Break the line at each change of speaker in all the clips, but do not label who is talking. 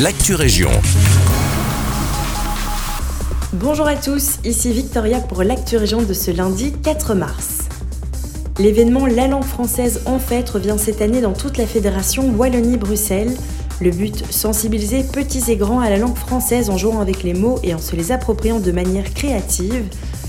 l'actu région.
Bonjour à tous, ici Victoria pour l'actu région de ce lundi 4 mars. L'événement La langue française en fête revient cette année dans toute la fédération Wallonie-Bruxelles. Le but, sensibiliser petits et grands à la langue française en jouant avec les mots et en se les appropriant de manière créative.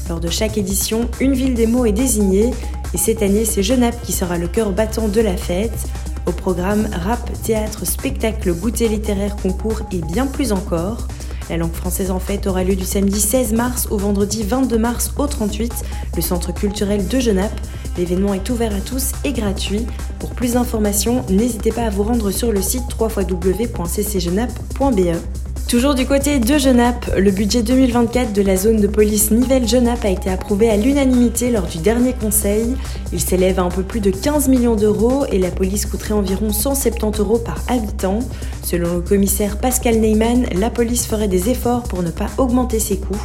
Lors de chaque édition, une ville des mots est désignée et cette année, c'est Genappe qui sera le cœur battant de la fête. Au programme rap, théâtre, spectacle, goûter littéraire, concours et bien plus encore. La langue française en fête aura lieu du samedi 16 mars au vendredi 22 mars au 38, le centre culturel de Genappe. L'événement est ouvert à tous et gratuit. Pour plus d'informations, n'hésitez pas à vous rendre sur le site www.ccgenappe.be. Toujours du côté de Genappe, le budget 2024 de la zone de police Nivelles-Genappe a été approuvé à l'unanimité lors du dernier conseil. Il s'élève à un peu plus de 15 millions d'euros et la police coûterait environ 170 euros par habitant. Selon le commissaire Pascal Neyman, la police ferait des efforts pour ne pas augmenter ses coûts.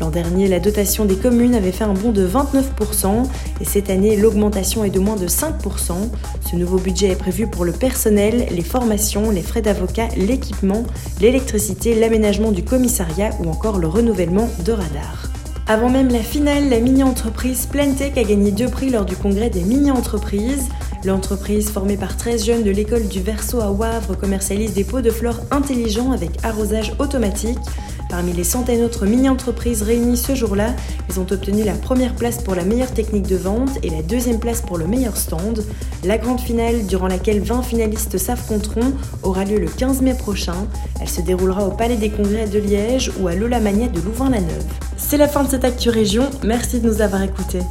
L'an dernier, la dotation des communes avait fait un bond de 29% et cette année, l'augmentation est de moins de 5%. Ce nouveau budget est prévu pour le personnel, les formations, les frais d'avocat, l'équipement, l'électricité, l'aménagement du commissariat ou encore le renouvellement de radars. Avant même la finale, la mini-entreprise Plantech a gagné deux prix lors du congrès des mini-entreprises. L'entreprise, formée par 13 jeunes de l'école du Verso à Wavre, commercialise des pots de fleurs intelligents avec arrosage automatique. Parmi les centaines d'autres mini-entreprises réunies ce jour-là, ils ont obtenu la première place pour la meilleure technique de vente et la deuxième place pour le meilleur stand. La grande finale, durant laquelle 20 finalistes s'affronteront, aura lieu le 15 mai prochain. Elle se déroulera au Palais des Congrès de Liège ou à l'Ola Mania de Louvain-la-Neuve. C'est la fin de cette Actu Région, merci de nous avoir écoutés.